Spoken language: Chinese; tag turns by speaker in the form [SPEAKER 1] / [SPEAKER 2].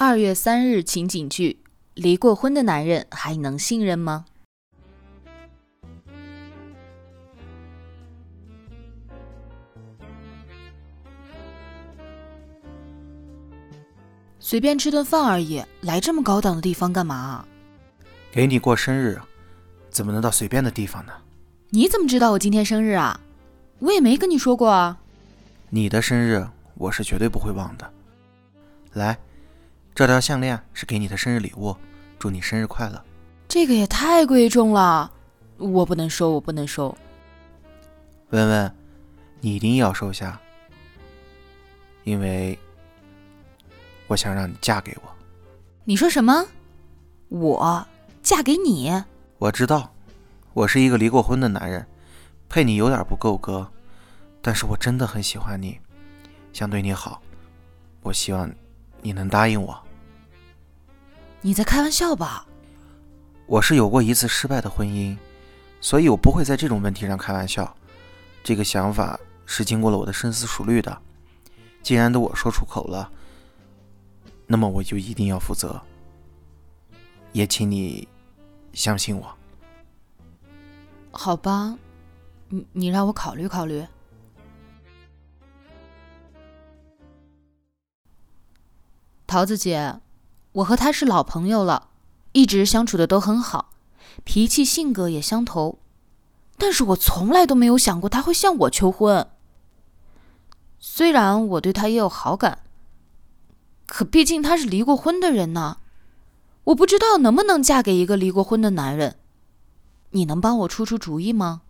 [SPEAKER 1] 二月三日情景剧：离过婚的男人还能信任吗？随便吃顿饭而已，来这么高档的地方干嘛？
[SPEAKER 2] 给你过生日，怎么能到随便的地方呢？
[SPEAKER 1] 你怎么知道我今天生日啊？我也没跟你说过啊。
[SPEAKER 2] 你的生日我是绝对不会忘的。来，这条项链是给你的生日礼物，祝你生日快乐。
[SPEAKER 1] 这个也太贵重了，我不能收，我不能收。
[SPEAKER 2] 文文，你一定要收下，因为我想让你嫁给我。
[SPEAKER 1] 你说什么？我嫁给你？
[SPEAKER 2] 我知道，我是一个离过婚的男人，配你有点不够格，但是我真的很喜欢你，想对你好。我希望你能答应我。
[SPEAKER 1] 你在开玩笑吧？
[SPEAKER 2] 我是有过一次失败的婚姻，所以我不会在这种问题上开玩笑。这个想法是经过了我的深思熟虑的。既然都我说出口了，那么我就一定要负责。也请你相信我。
[SPEAKER 1] 好吧，你你让我考虑考虑。桃子姐，我和他是老朋友了，一直相处的都很好，脾气性格也相投，但是我从来都没有想过他会向我求婚。虽然我对他也有好感，可毕竟他是离过婚的人呢，我不知道能不能嫁给一个离过婚的男人。你能帮我出出主意吗？